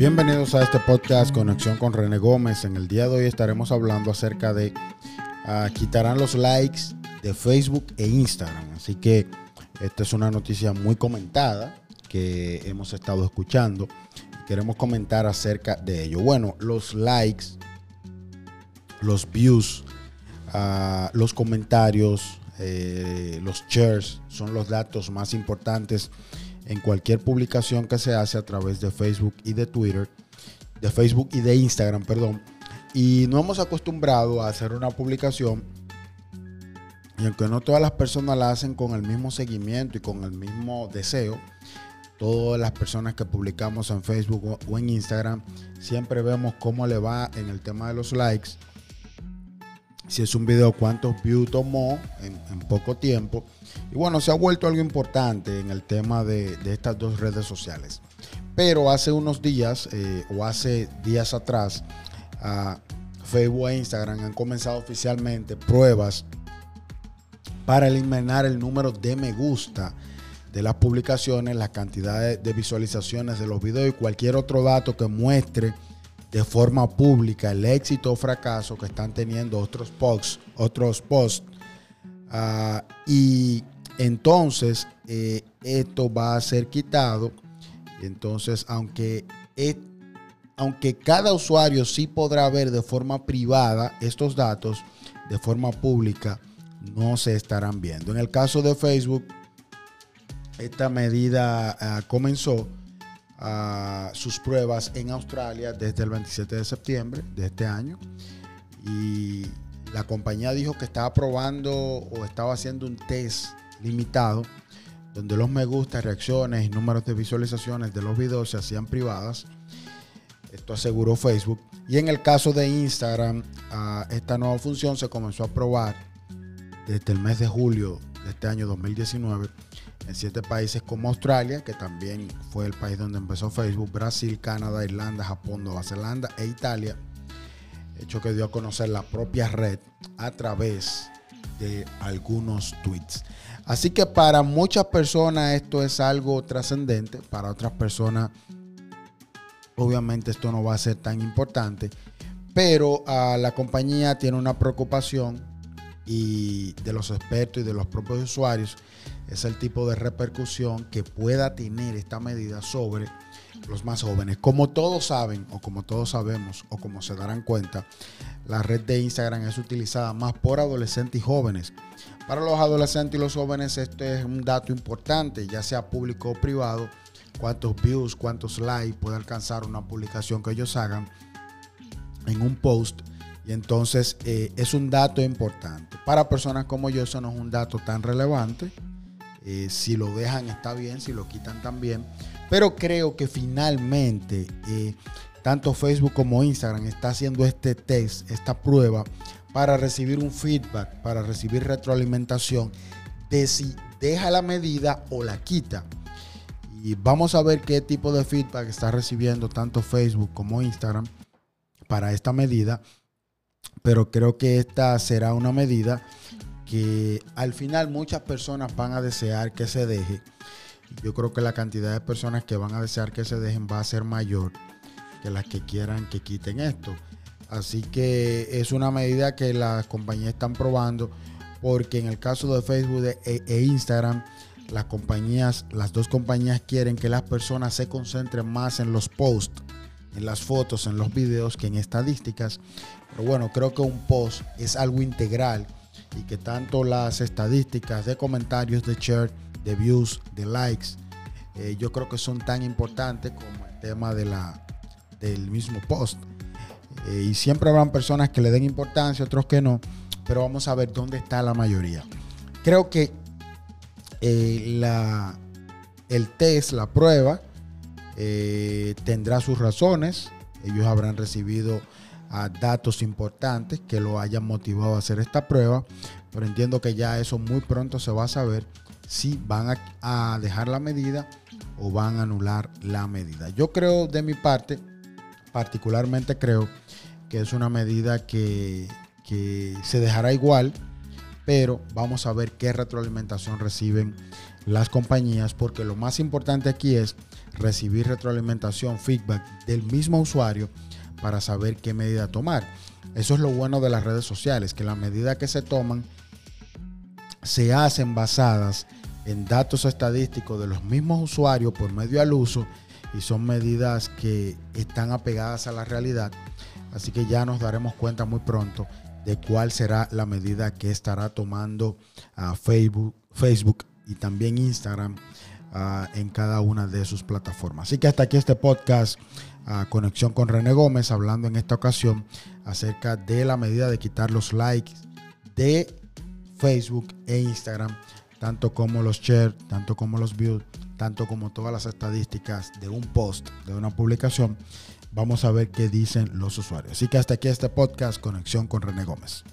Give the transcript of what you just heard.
Bienvenidos a este podcast Conexión con René Gómez. En el día de hoy estaremos hablando acerca de uh, quitarán los likes de Facebook e Instagram. Así que esta es una noticia muy comentada que hemos estado escuchando. Queremos comentar acerca de ello. Bueno, los likes, los views, uh, los comentarios, eh, los shares son los datos más importantes en cualquier publicación que se hace a través de Facebook y de Twitter, de Facebook y de Instagram, perdón. Y no hemos acostumbrado a hacer una publicación y aunque no todas las personas la hacen con el mismo seguimiento y con el mismo deseo, todas las personas que publicamos en Facebook o en Instagram, siempre vemos cómo le va en el tema de los likes. Si es un video, cuántos views tomó en, poco tiempo y bueno, se ha vuelto algo importante en el tema de, estas dos redes sociales. Pero hace unos días eh, o hace días atrás, Facebook e Instagram han comenzado oficialmente pruebas para eliminar el número de me gusta de las publicaciones, la cantidad de, visualizaciones de los videos y cualquier otro dato que muestre de forma pública el éxito o fracaso que están teniendo otros posts, otros posts. Ah, y entonces, eh, esto va a ser quitado. Entonces, aunque, aunque cada usuario sí podrá ver de forma privada estos datos, de forma pública no se estarán viendo. En el caso de Facebook, esta medida ah, comenzó ah, sus pruebas en Australia desde el 27 de septiembre de este año. Y la compañía dijo que estaba probando o estaba haciendo un test limitado, donde los me gusta, reacciones y números de visualizaciones de los videos se hacían privadas. Esto aseguró Facebook. Y en el caso de Instagram, ah, esta nueva función se comenzó a probar desde el mes de julio de este año 2019 en siete países como Australia, que también fue el país donde empezó Facebook, Brasil, Canadá, Irlanda, Japón, Nueva Zelanda e Italia. Hecho que dio a conocer la propia red a través de algunos tweets. Así que para muchas personas esto es algo trascendente, para otras personas obviamente esto no va a ser tan importante, pero a la compañía tiene una preocupación y de los expertos y de los propios usuarios es el tipo de repercusión que pueda tener esta medida sobre los más jóvenes. Como todos saben, o como todos sabemos, o como se darán cuenta, la red de Instagram es utilizada más por adolescentes y jóvenes. Para los adolescentes y los jóvenes esto es un dato importante, ya sea público o privado, cuántos views, cuántos likes puede alcanzar una publicación que ellos hagan en un post. Entonces eh, es un dato importante. Para personas como yo eso no es un dato tan relevante. Eh, si lo dejan está bien, si lo quitan también. Pero creo que finalmente eh, tanto Facebook como Instagram está haciendo este test, esta prueba, para recibir un feedback, para recibir retroalimentación de si deja la medida o la quita. Y vamos a ver qué tipo de feedback está recibiendo tanto Facebook como Instagram para esta medida. Pero creo que esta será una medida que al final muchas personas van a desear que se deje. Yo creo que la cantidad de personas que van a desear que se dejen va a ser mayor que las que quieran que quiten esto. Así que es una medida que las compañías están probando porque en el caso de Facebook e, e, Instagram, las compañías, las dos compañías quieren que las personas se concentren más en los posts, en las fotos, en los videos que en estadísticas. Pero bueno, creo que un post es algo integral y que tanto las estadísticas de comentarios, de share, de views, de likes, eh, yo creo que son tan importantes como el tema de la, del mismo post. Eh, y siempre habrán personas que le den importancia, otros que no, pero vamos a ver dónde está la mayoría. Creo que eh, la, el test, la prueba, eh, tendrá sus razones. Ellos habrán recibido ah, datos importantes que lo hayan motivado a hacer esta prueba, pero entiendo que ya eso muy pronto se va a saber si van a dejar la medida o van a anular la medida. Yo creo de mi parte particularmente creo que es una medida que, se dejará igual, pero vamos a ver qué retroalimentación reciben las compañías, porque lo más importante aquí es recibir retroalimentación, feedback del mismo usuario para saber qué medida tomar. Eso es lo bueno de las redes sociales, que las medidas que se toman se hacen basadas en datos estadísticos de los mismos usuarios por medio al uso y son medidas que están apegadas a la realidad. Así que ya nos daremos cuenta muy pronto de cuál será la medida que estará tomando a Facebook, Facebook y también Instagram ah, en cada una de sus plataformas. Así que hasta aquí este podcast, a Conexión con René Gómez, hablando en esta ocasión acerca de la medida de quitar los likes de Facebook e Instagram, tanto como los shares, tanto como los views, tanto como todas las estadísticas de un post, de una publicación. Vamos a ver qué dicen los usuarios. Así que hasta aquí este podcast, Conexión con René Gómez.